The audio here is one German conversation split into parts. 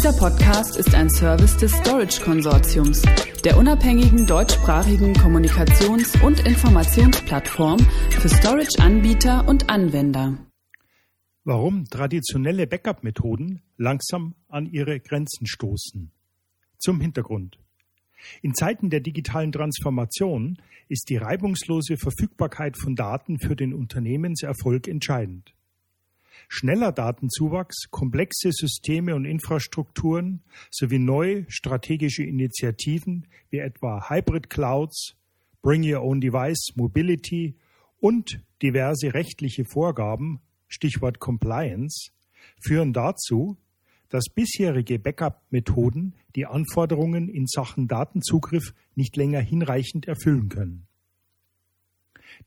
Dieser Podcast ist ein Service des Storage Konsortiums, der unabhängigen deutschsprachigen Kommunikations- und Informationsplattform für Storage-Anbieter und Anwender. Warum traditionelle Backup-Methoden langsam an ihre Grenzen stoßen. Zum Hintergrund. In Zeiten der digitalen Transformation ist die reibungslose Verfügbarkeit von Daten für den Unternehmenserfolg entscheidend. Schneller Datenzuwachs, komplexe Systeme und Infrastrukturen sowie neue strategische Initiativen wie etwa Hybrid Clouds, Bring Your Own Device, Mobility und diverse rechtliche Vorgaben, Stichwort Compliance, führen dazu, dass bisherige Backup-Methoden die Anforderungen in Sachen Datenzugriff nicht länger hinreichend erfüllen können.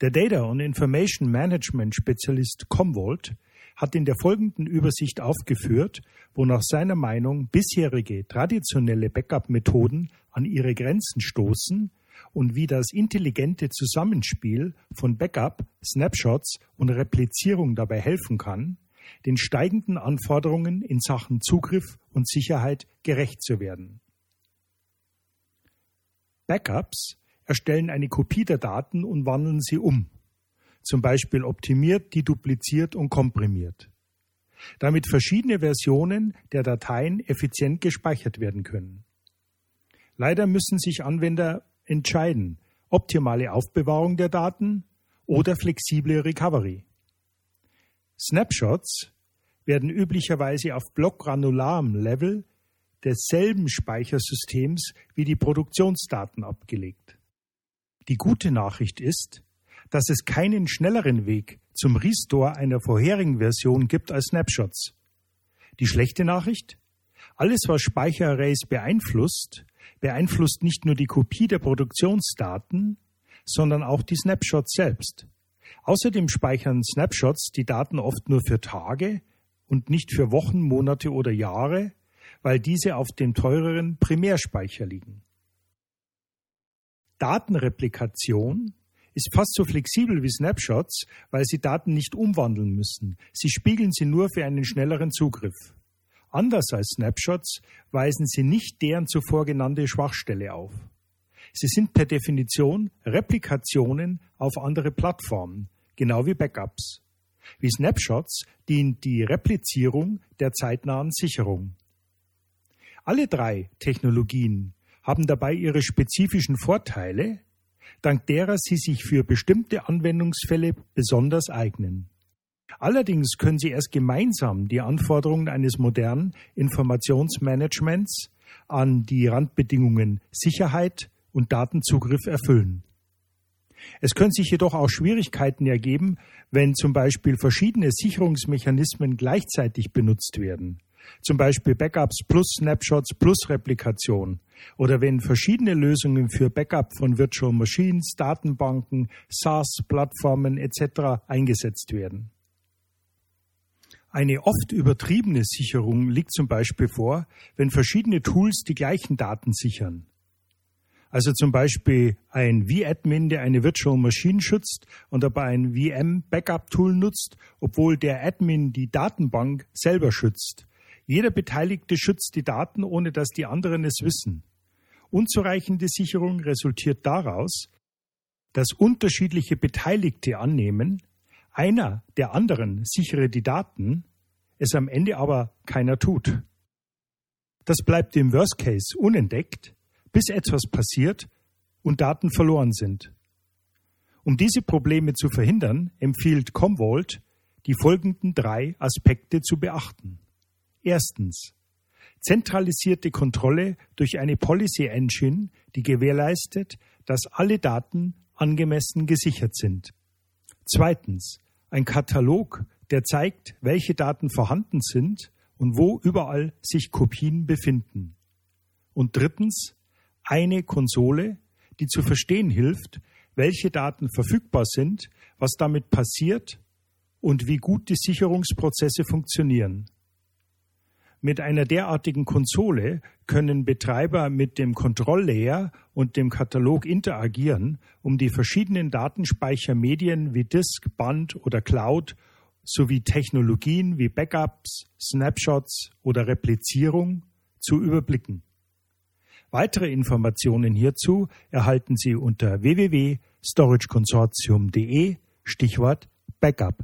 Der Data und Information Management Spezialist Commvault hat in der folgenden Übersicht aufgeführt, wo nach seiner Meinung bisherige traditionelle Backup-Methoden an ihre Grenzen stoßen und wie das intelligente Zusammenspiel von Backup, Snapshots und Replizierung dabei helfen kann, den steigenden Anforderungen in Sachen Zugriff und Sicherheit gerecht zu werden. Backups erstellen eine Kopie der Daten und wandeln sie um, zum Beispiel optimiert, dedupliziert und komprimiert, damit verschiedene Versionen der Dateien effizient gespeichert werden können. Leider müssen sich Anwender entscheiden, optimale Aufbewahrung der Daten oder flexible Recovery. Snapshots werden üblicherweise auf blockgranularem Level desselben Speichersystems wie die Produktionsdaten abgelegt. Die gute Nachricht ist, dass es keinen schnelleren Weg zum Restore einer vorherigen Version gibt als Snapshots. Die schlechte Nachricht? Alles, was Speicherarrays beeinflusst, beeinflusst nicht nur die Kopie der Produktionsdaten, sondern auch die Snapshots selbst. Außerdem speichern Snapshots die Daten oft nur für Tage und nicht für Wochen, Monate oder Jahre, weil diese auf dem teureren Primärspeicher liegen. Datenreplikation ist fast so flexibel wie Snapshots, weil sie Daten nicht umwandeln müssen. Sie spiegeln sie nur für einen schnelleren Zugriff. Anders als Snapshots weisen sie nicht deren zuvor genannte Schwachstelle auf. Sie sind per Definition Replikationen auf andere Plattformen, genau wie Backups. Wie Snapshots dient die Replizierung der zeitnahen Sicherung. Alle drei Technologien haben dabei ihre spezifischen Vorteile, dank derer sie sich für bestimmte Anwendungsfälle besonders eignen. Allerdings können sie erst gemeinsam die Anforderungen eines modernen Informationsmanagements an die Randbedingungen Sicherheit und Datenzugriff erfüllen. Es können sich jedoch auch Schwierigkeiten ergeben, wenn zum Beispiel verschiedene Sicherungsmechanismen gleichzeitig benutzt werden. Zum Beispiel Backups plus Snapshots plus Replikation. Oder wenn verschiedene Lösungen für Backup von Virtual Machines, Datenbanken, SaaS-Plattformen etc. eingesetzt werden. Eine oft übertriebene Sicherung liegt zum Beispiel vor, wenn verschiedene Tools die gleichen Daten sichern. Also zum Beispiel ein vAdmin, der eine Virtual Machine schützt und dabei ein VM Backup Tool nutzt, obwohl der Admin die Datenbank selber schützt. Jeder Beteiligte schützt die Daten, ohne dass die anderen es wissen. Unzureichende Sicherung resultiert daraus, dass unterschiedliche Beteiligte annehmen, einer der anderen sichere die Daten, es am Ende aber keiner tut. Das bleibt im Worst Case unentdeckt bis etwas passiert und Daten verloren sind. Um diese Probleme zu verhindern, empfiehlt Commvault, die folgenden drei Aspekte zu beachten. Erstens. Zentralisierte Kontrolle durch eine Policy Engine, die gewährleistet, dass alle Daten angemessen gesichert sind. Zweitens. Ein Katalog, der zeigt, welche Daten vorhanden sind und wo überall sich Kopien befinden. Und drittens eine Konsole, die zu verstehen hilft, welche Daten verfügbar sind, was damit passiert und wie gut die Sicherungsprozesse funktionieren. Mit einer derartigen Konsole können Betreiber mit dem Kontrolllayer und dem Katalog interagieren, um die verschiedenen Datenspeichermedien wie Disk, Band oder Cloud sowie Technologien wie Backups, Snapshots oder Replizierung zu überblicken. Weitere Informationen hierzu erhalten Sie unter www.storageconsortium.de Stichwort Backup.